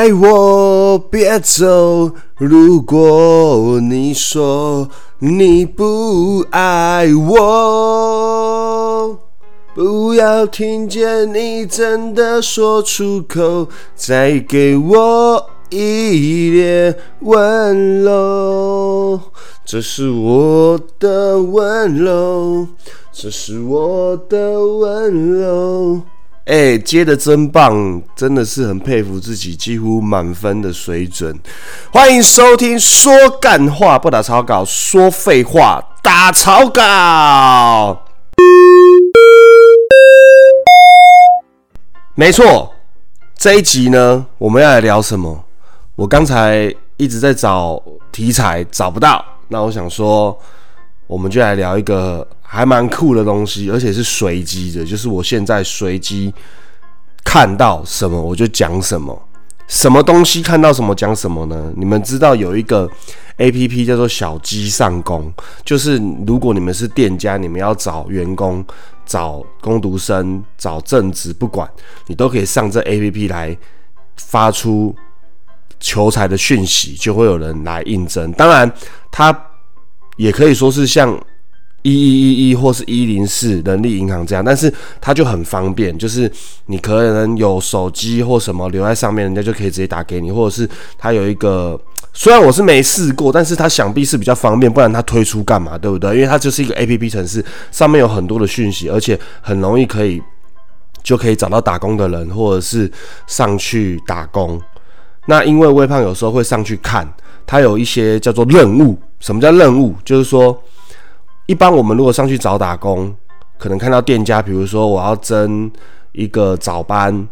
爱我别走，如果你说你不爱我，不要听见你真的说出口，再给我一点温柔，这是我的温柔，这是我的温柔。哎，接的真棒，真的是很佩服自己，几乎满分的水准。欢迎收听说干话不打草稿，说废话打草稿。没错，这一集呢，我们要来聊什么？我刚才一直在找题材，找不到。那我想说，我们就来聊一个。还蛮酷的东西，而且是随机的，就是我现在随机看到什么我就讲什么，什么东西看到什么讲什么呢？你们知道有一个 A P P 叫做小鸡上工，就是如果你们是店家，你们要找员工、找工读生、找正职，不管你都可以上这 A P P 来发出求财的讯息，就会有人来应征。当然，它也可以说是像。一一一一或是一零四人力银行这样，但是它就很方便，就是你可能有手机或什么留在上面，人家就可以直接打给你，或者是它有一个，虽然我是没试过，但是它想必是比较方便，不然它推出干嘛，对不对？因为它就是一个 A P P 城市，上面有很多的讯息，而且很容易可以就可以找到打工的人，或者是上去打工。那因为微胖有时候会上去看，它有一些叫做任务。什么叫任务？就是说。一般我们如果上去找打工，可能看到店家，比如说我要争一个早班，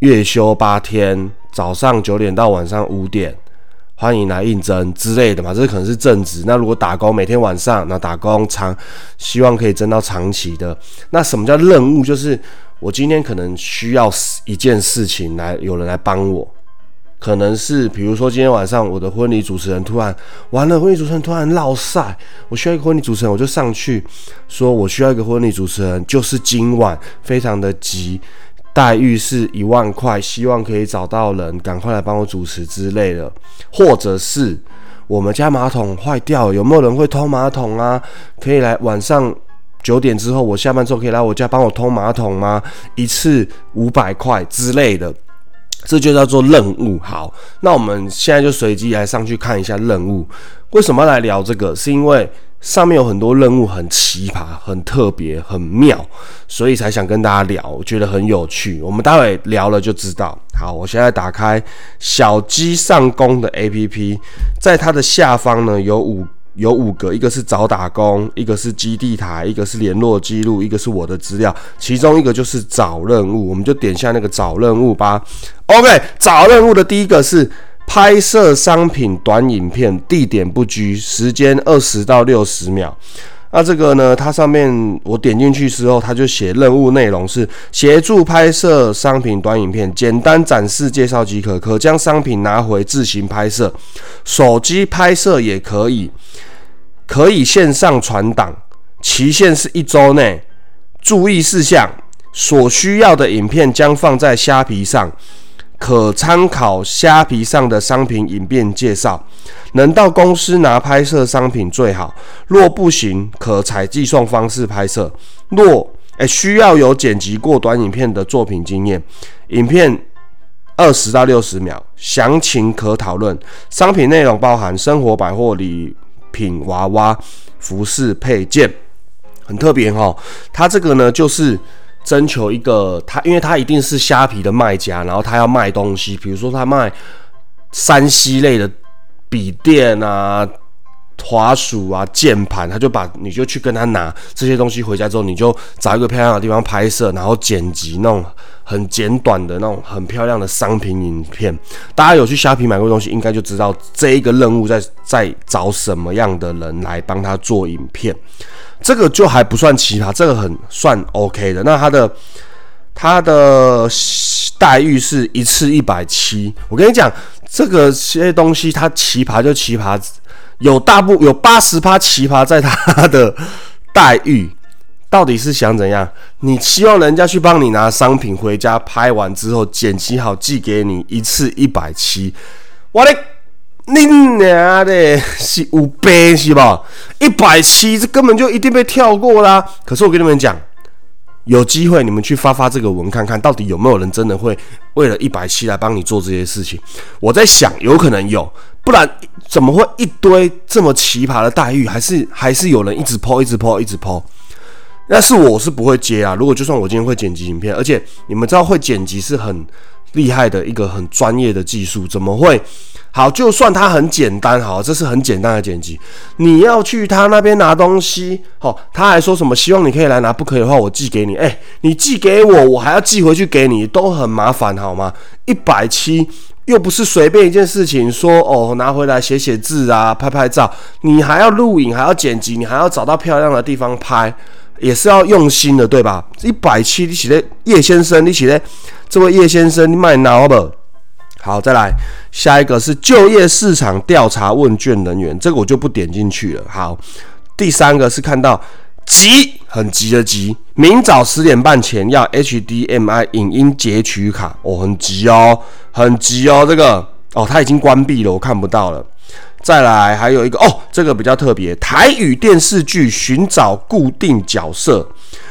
月休八天，早上九点到晚上五点，欢迎来应征之类的嘛，这可能是正职。那如果打工，每天晚上那打工长，希望可以争到长期的。那什么叫任务？就是我今天可能需要一件事情来，有人来帮我。可能是，比如说今天晚上我的婚礼主持人突然完了，婚礼主持人突然落晒，我需要一个婚礼主持人，我就上去说，我需要一个婚礼主持人，就是今晚非常的急，待遇是一万块，希望可以找到人，赶快来帮我主持之类的，或者是我们家马桶坏掉，有没有人会通马桶啊？可以来晚上九点之后，我下班之后可以来我家帮我通马桶吗？一次五百块之类的。这就叫做任务。好，那我们现在就随机来上去看一下任务。为什么要来聊这个？是因为上面有很多任务很奇葩、很特别、很妙，所以才想跟大家聊。我觉得很有趣。我们待会聊了就知道。好，我现在打开小鸡上工的 APP，在它的下方呢有五。有五个，一个是找打工，一个是基地台，一个是联络记录，一个是我的资料，其中一个就是找任务，我们就点下那个找任务吧。OK，找任务的第一个是拍摄商品短影片，地点不拘，时间二十到六十秒。那这个呢，它上面我点进去之后，它就写任务内容是协助拍摄商品短影片，简单展示介绍即可，可将商品拿回自行拍摄，手机拍摄也可以，可以线上传档，期限是一周内。注意事项：所需要的影片将放在虾皮上。可参考虾皮上的商品影片介绍，能到公司拿拍摄商品最好。若不行，可采寄送方式拍摄。若诶需要有剪辑过短影片的作品经验，影片二十到六十秒，详情可讨论。商品内容包含生活百货礼品、娃娃、服饰配件，很特别哈。它这个呢就是。征求一个他，因为他一定是虾皮的卖家，然后他要卖东西，比如说他卖山西类的笔电啊、滑鼠啊、键盘，他就把你就去跟他拿这些东西回家之后，你就找一个漂亮的地方拍摄，然后剪辑那种很简短的那种很漂亮的商品影片。大家有去虾皮买过东西，应该就知道这一个任务在在找什么样的人来帮他做影片。这个就还不算奇葩，这个很算 OK 的。那他的他的待遇是一次一百七。我跟你讲，这个些东西它奇葩就奇葩，有大部有八十趴奇葩在他的待遇，到底是想怎样？你希望人家去帮你拿商品回家拍完之后剪辑好寄给你，一次一百七，我的你娘的，是五倍是吧？一百七，这根本就一定被跳过啦。可是我跟你们讲。有机会你们去发发这个文看看到底有没有人真的会为了一百七来帮你做这些事情？我在想，有可能有，不然怎么会一堆这么奇葩的待遇？还是还是有人一直抛，一直抛，一直抛？那是我是不会接啊。如果就算我今天会剪辑影片，而且你们知道会剪辑是很厉害的一个很专业的技术，怎么会？好，就算它很简单，好，这是很简单的剪辑。你要去他那边拿东西，好，他还说什么希望你可以来拿，不可以的话我寄给你。哎，你寄给我，我还要寄回去给你，都很麻烦，好吗？一百七又不是随便一件事情，说哦拿回来写写字啊，拍拍照，你还要录影，还要剪辑，你还要找到漂亮的地方拍，也是要用心的，对吧？一百七，你写的叶先生，你写的这位叶先生，你卖拿不？好，再来下一个是就业市场调查问卷人员，这个我就不点进去了。好，第三个是看到急，很急的急，明早十点半前要 HDMI 影音截取卡，哦，很急哦，很急哦，这个哦，它已经关闭了，我看不到了。再来还有一个哦，这个比较特别，台语电视剧寻找固定角色，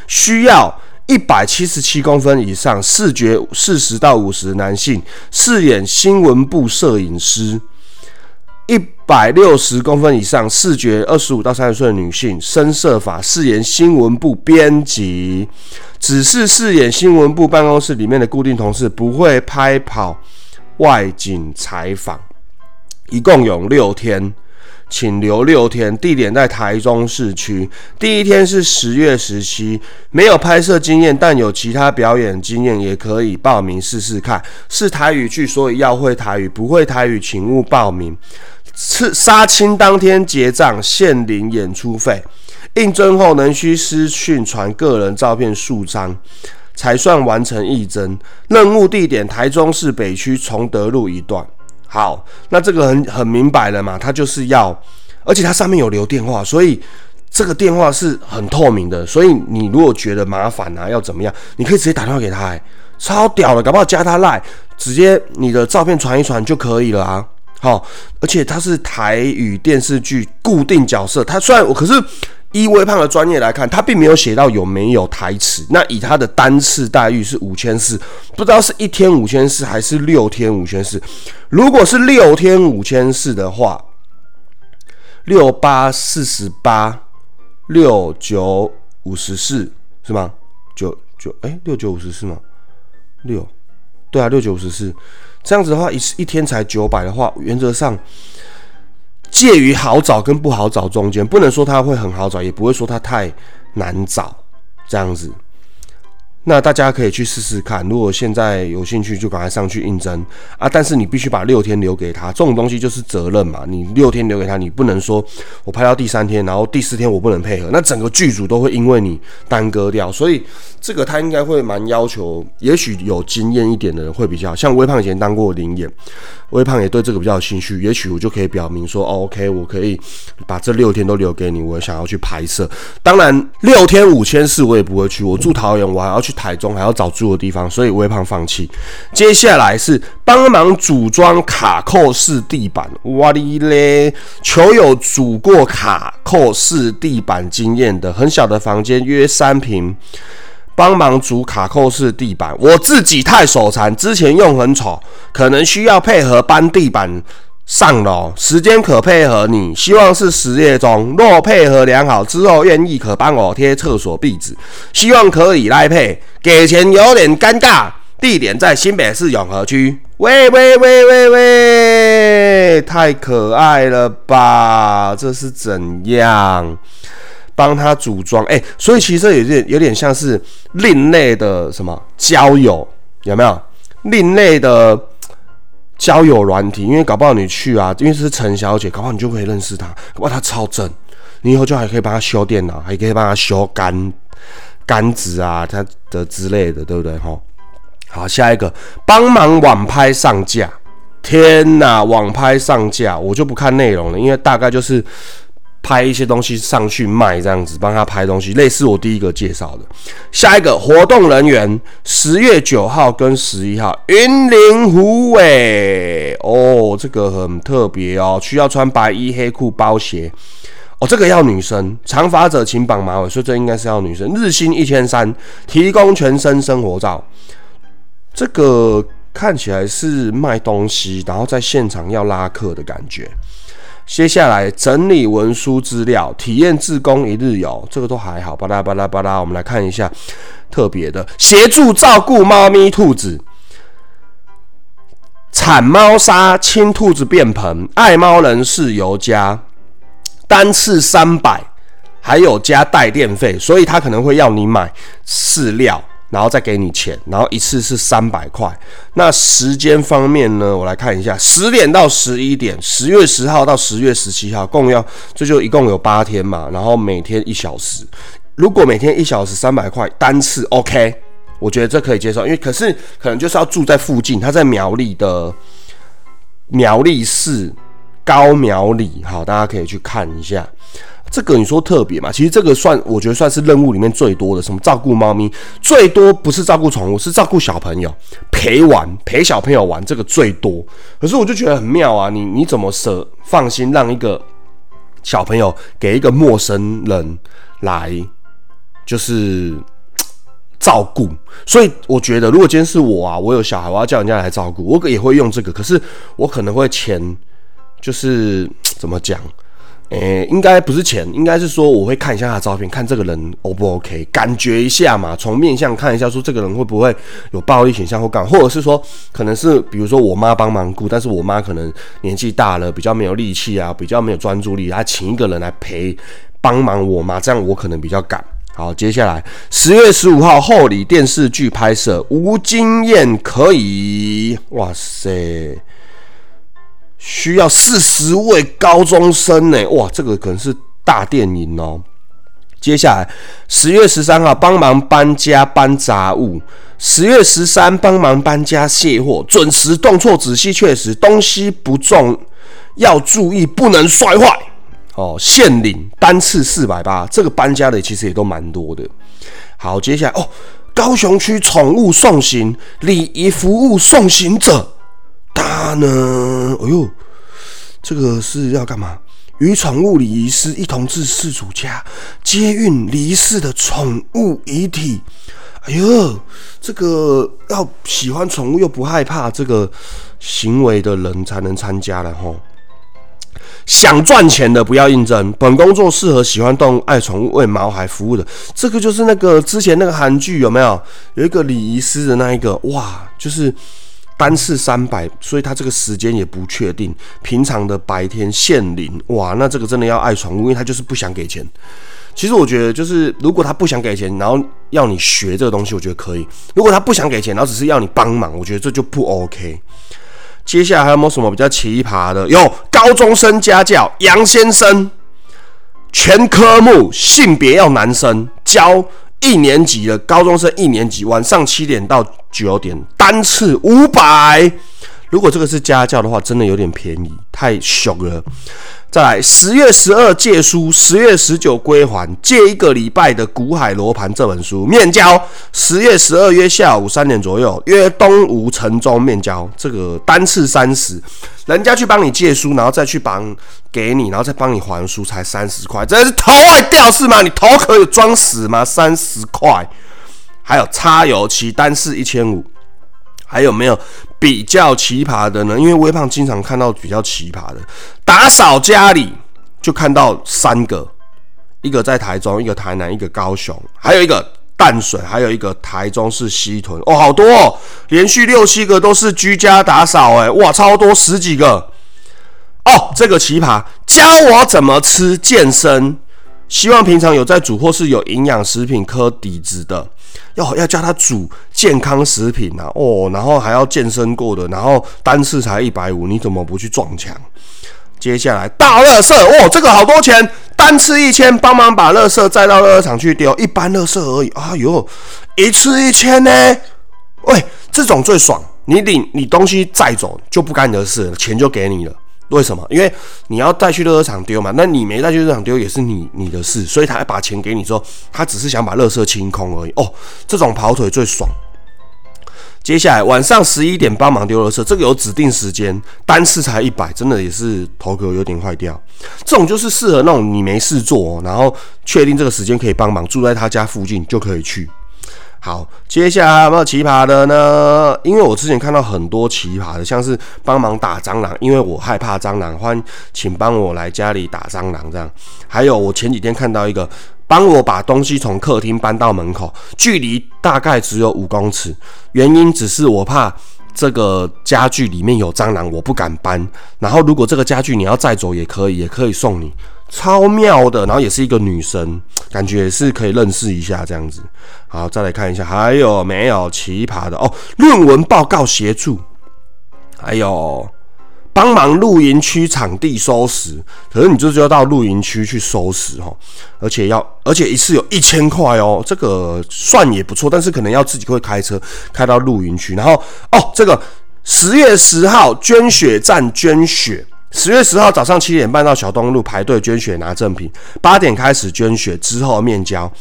需要。一百七十七公分以上，视觉四十到五十男性饰演新闻部摄影师；一百六十公分以上，视觉二十五到三十岁的女性深色发饰演新闻部编辑。只是饰演新闻部办公室里面的固定同事，不会拍跑外景采访。一共有六天。请留六天，地点在台中市区。第一天是十月十七，没有拍摄经验，但有其他表演经验也可以报名试试看。是台语剧，所以要会台语，不会台语请勿报名。是杀青当天结账，现领演出费。应征后能需私讯传个人照片数张，才算完成应征。任务地点台中市北区崇德路一段。好，那这个很很明白了嘛，他就是要，而且他上面有留电话，所以这个电话是很透明的，所以你如果觉得麻烦啊，要怎么样，你可以直接打电话给他，超屌的，搞不好加他赖，直接你的照片传一传就可以了啊。好，而且他是台语电视剧固定角色，他虽然我可是。依微胖的专业来看，他并没有写到有没有台词。那以他的单次待遇是五千四，不知道是一天五千四还是六天五千四。如果是六天五千四的话，六八四十八，六九五十四是吗？九九哎，六九五十四吗？六，对啊，六九五十四。这样子的话，一一天才九百的话，原则上。介于好找跟不好找中间，不能说它会很好找，也不会说它太难找，这样子。那大家可以去试试看，如果现在有兴趣，就赶快上去应征啊！但是你必须把六天留给他，这种东西就是责任嘛。你六天留给他，你不能说我拍到第三天，然后第四天我不能配合，那整个剧组都会因为你耽搁掉。所以这个他应该会蛮要求，也许有经验一点的人会比较像微胖以前当过灵演，微胖也对这个比较有兴趣，也许我就可以表明说，OK，我可以把这六天都留给你，我想要去拍摄。当然六天五千四我也不会去，我住桃园，我还要去。台中还要找住的地方，所以微胖放弃。接下来是帮忙组装卡扣式地板，哇哩嘞！求有组过卡扣式地板经验的，很小的房间约三平，帮忙组卡扣式地板。我自己太手残，之前用很丑，可能需要配合搬地板。上楼时间可配合你，希望是十月中。若配合良好之后，愿意可帮我贴厕所壁纸，希望可以来配。给钱有点尴尬，地点在新北市永和区。喂喂喂喂喂，太可爱了吧？这是怎样帮他组装？哎，所以其实有点有点像是另类的什么交友，有没有另类的？交友软体，因为搞不好你去啊，因为是陈小姐，搞不好你就可以认识她。哇，她超正，你以后就还可以帮她修电脑，还可以帮她修杆杆子啊，她的之类的，对不对？哈，好，下一个帮忙网拍上架。天哪，网拍上架，我就不看内容了，因为大概就是拍一些东西上去卖，这样子帮他拍东西，类似我第一个介绍的。下一个活动人员，十月九号跟十一号，云林虎尾哦，这个很特别哦，需要穿白衣黑裤包鞋哦，这个要女生，长发者请绑马尾，所以这应该是要女生。日薪一千三，提供全身生活照，这个看起来是卖东西，然后在现场要拉客的感觉。接下来整理文书资料，体验自工一日游，这个都还好。巴拉巴拉巴拉，我们来看一下特别的，协助照顾猫咪、兔子，铲猫砂、清兔子便盆，爱猫人士尤加，单次三百，还有加带电费，所以他可能会要你买饲料。然后再给你钱，然后一次是三百块。那时间方面呢？我来看一下，十点到十一点，十月十号到十月十七号，共要这就一共有八天嘛。然后每天一小时，如果每天一小时三百块单次，OK，我觉得这可以接受。因为可是可能就是要住在附近，他在苗栗的苗栗市高苗里，好，大家可以去看一下。这个你说特别嘛？其实这个算，我觉得算是任务里面最多的。什么照顾猫咪最多不是照顾宠物，是照顾小朋友陪玩陪小朋友玩，这个最多。可是我就觉得很妙啊！你你怎么舍放心让一个小朋友给一个陌生人来就是照顾？所以我觉得，如果今天是我啊，我有小孩，我要叫人家来照顾，我也会用这个。可是我可能会钱就是怎么讲？诶，应该不是钱，应该是说我会看一下他的照片，看这个人 O 不 OK，感觉一下嘛，从面相看一下，说这个人会不会有暴力倾向或干，或者是说可能是比如说我妈帮忙顾，但是我妈可能年纪大了，比较没有力气啊，比较没有专注力，她请一个人来陪帮忙我妈，这样我可能比较敢。好，接下来十月十五号后里电视剧拍摄，无经验可以，哇塞！需要四十位高中生呢，哇，这个可能是大电影哦。接下来十月十三号帮忙搬家搬杂物，十月十三帮忙搬家卸货，准时动作仔细确实，东西不重要注意不能摔坏哦。限领单次四百八，这个搬家的其实也都蛮多的。好，接下来哦，高雄区宠物送行礼仪服务送行者。他呢？哎呦，这个是要干嘛？与宠物礼仪师一同至事主家接运离世的宠物遗体。哎呦，这个要喜欢宠物又不害怕这个行为的人才能参加了吼。想赚钱的不要应征，本工作适合喜欢动物、爱宠物、为毛孩服务的。这个就是那个之前那个韩剧有没有？有一个礼仪师的那一个哇，就是。单次三百，所以他这个时间也不确定。平常的白天限领，哇，那这个真的要爱宠物，因为他就是不想给钱。其实我觉得，就是如果他不想给钱，然后要你学这个东西，我觉得可以；如果他不想给钱，然后只是要你帮忙，我觉得这就不 OK。接下来还有没有什么比较奇葩的？有高中生家教杨先生，全科目性别要男生教。一年级的高中生，一年级晚上七点到九点，单次五百。如果这个是家教的话，真的有点便宜，太凶了。再来，十月十二借书，十月十九归还，借一个礼拜的《古海罗盘》这本书面交。十月十二约下午三点左右，约东吴城中面交。这个单次三十，人家去帮你借书，然后再去帮给你，然后再帮你还书，才三十块，这是头外掉是吗？你头可以装死吗？三十块，还有擦油漆，单次一千五。还有没有比较奇葩的呢？因为微胖经常看到比较奇葩的，打扫家里就看到三个，一个在台中，一个台南，一个高雄，还有一个淡水，还有一个台中市西屯。哦，好多哦，连续六七个都是居家打扫，哎，哇，超多十几个。哦，这个奇葩，教我怎么吃健身，希望平常有在煮或是有营养食品科底子的。要要教他煮健康食品啊，哦，然后还要健身过的，然后单次才一百五，你怎么不去撞墙？接下来大垃圾，哦，这个好多钱，单次一千，帮忙把垃圾载到垃圾场去丢，一般垃圾而已。哎呦，一次一千呢？喂，这种最爽，你领你东西载走就不干你的事，钱就给你了。为什么？因为你要带去乐圾场丢嘛，那你没带去乐圾场丢也是你你的事，所以他把钱给你之后，他只是想把乐色清空而已。哦，这种跑腿最爽。接下来晚上十一点帮忙丢乐色，这个有指定时间，单次才一百，真的也是头壳有点坏掉。这种就是适合那种你没事做，然后确定这个时间可以帮忙，住在他家附近就可以去。好，接下来有没有奇葩的呢？因为我之前看到很多奇葩的，像是帮忙打蟑螂，因为我害怕蟑螂，欢请帮我来家里打蟑螂这样。还有我前几天看到一个，帮我把东西从客厅搬到门口，距离大概只有五公尺，原因只是我怕这个家具里面有蟑螂，我不敢搬。然后如果这个家具你要再走也可以，也可以送你。超妙的，然后也是一个女生，感觉也是可以认识一下这样子。好，再来看一下还有没有奇葩的哦？论文报告协助，还有帮忙露营区场地收拾，可是你就是要到露营区去收拾哦，而且要而且一次有一千块哦，这个算也不错，但是可能要自己会开车开到露营区，然后哦，这个十月十号捐血站捐血。十月十号早上七点半到小东路排队捐血拿赠品，八点开始捐血之后面交，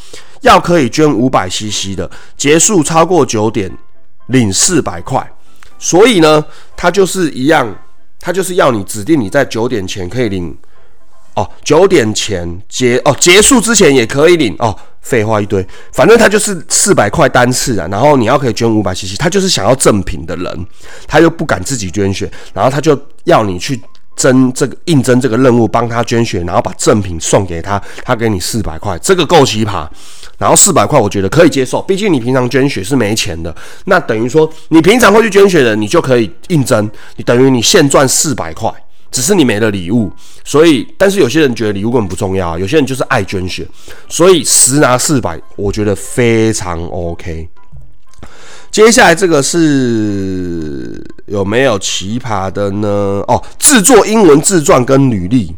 要可以捐五百 CC 的，结束超过九点领四百块。所以呢，他就是一样，他就是要你指定你在九点前可以领哦，九点前结哦，结束之前也可以领哦。废话一堆，反正他就是四百块单次啊，然后你要可以捐五百 CC，他就是想要赠品的人，他又不敢自己捐血，然后他就要你去。征这个应征这个任务，帮他捐血，然后把赠品送给他，他给你四百块，这个够奇葩。然后四百块，我觉得可以接受，毕竟你平常捐血是没钱的，那等于说你平常会去捐血的，你就可以应征，你等于你现赚四百块，只是你没了礼物。所以，但是有些人觉得礼物根本不重要，有些人就是爱捐血，所以十拿四百，我觉得非常 OK。接下来这个是有没有奇葩的呢？哦，制作英文自传跟履历，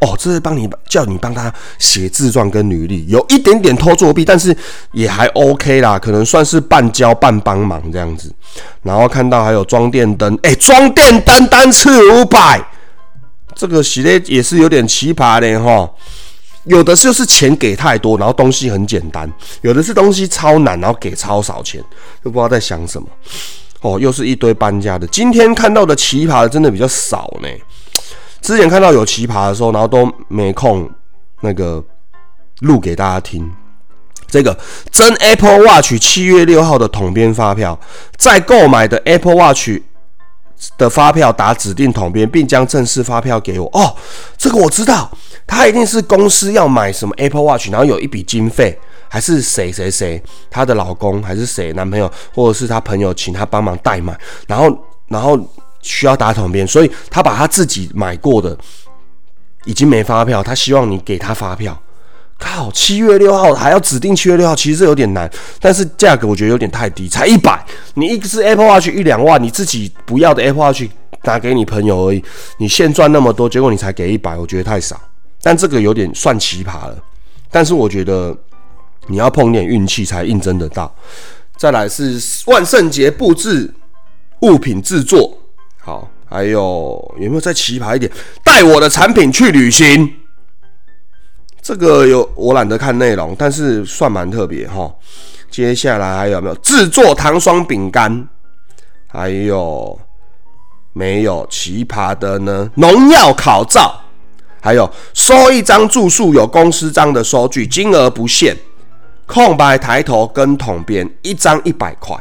哦，这是帮你叫你帮他写自传跟履历，有一点点偷作弊，但是也还 OK 啦，可能算是半教半帮忙这样子。然后看到还有装电灯，哎，装电灯单次五百，这个系列也是有点奇葩的哈。有的就是钱给太多，然后东西很简单；有的是东西超难，然后给超少钱，就不知道在想什么。哦，又是一堆搬家的。今天看到的奇葩的真的比较少呢。之前看到有奇葩的时候，然后都没空那个录给大家听。这个真 Apple Watch 七月六号的统编发票，在购买的 Apple Watch 的发票打指定统编，并将正式发票给我。哦，这个我知道。他一定是公司要买什么 Apple Watch，然后有一笔经费，还是谁谁谁，她的老公还是谁男朋友，或者是他朋友请他帮忙代买，然后然后需要打统编，所以他把他自己买过的已经没发票，他希望你给他发票。靠，七月六号还要指定七月六号，其实有点难，但是价格我觉得有点太低，才一百，你一只 Apple Watch 一两万，你自己不要的 Apple Watch 拿给你朋友而已，你现赚那么多，结果你才给一百，我觉得太少。但这个有点算奇葩了，但是我觉得你要碰点运气才印证得到。再来是万圣节布置物品制作，好，还有有没有再奇葩一点？带我的产品去旅行，这个有我懒得看内容，但是算蛮特别哈。接下来还有没有制作糖霜饼干？还有没有奇葩的呢？农药考照。还有收一张住宿有公司章的收据，金额不限，空白抬头跟统编一张一百块。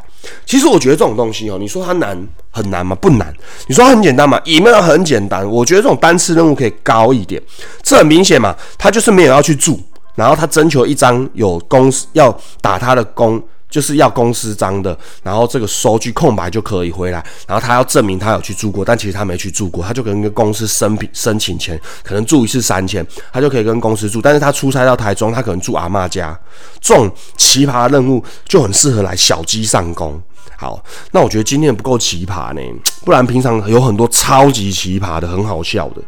其实我觉得这种东西哦，你说它难很难吗？不难。你说很简单吗？也没有很简单。我觉得这种单次任务可以高一点。这很明显嘛，他就是没有要去住，然后他征求一张有公司要打他的工。就是要公司章的，然后这个收据空白就可以回来，然后他要证明他有去住过，但其实他没去住过，他就跟一个公司申请申请钱，可能住一次三千，他就可以跟公司住，但是他出差到台中，他可能住阿妈家，这种奇葩任务就很适合来小鸡上工。好，那我觉得今天不够奇葩呢，不然平常有很多超级奇葩的，很好笑的。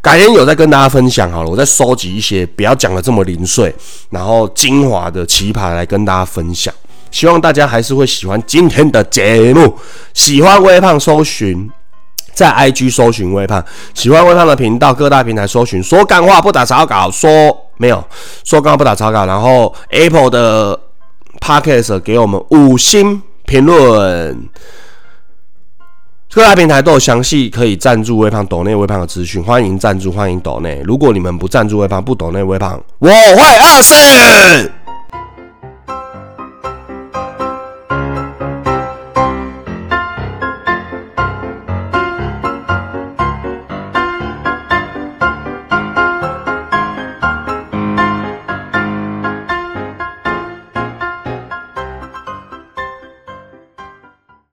改天有再跟大家分享好了，我再收集一些不要讲的这么零碎，然后精华的奇葩来跟大家分享。希望大家还是会喜欢今天的节目。喜欢微胖，搜寻在 IG 搜寻微胖，喜欢微胖的频道，各大平台搜寻，说干话不打草稿，说没有说干话不打草稿，然后 Apple 的 Podcast 给我们五星评论。各大平台都有详细可以赞助微胖抖内微胖的资讯，欢迎赞助，欢迎抖内。如果你们不赞助微胖，不抖内微胖，我会饿死。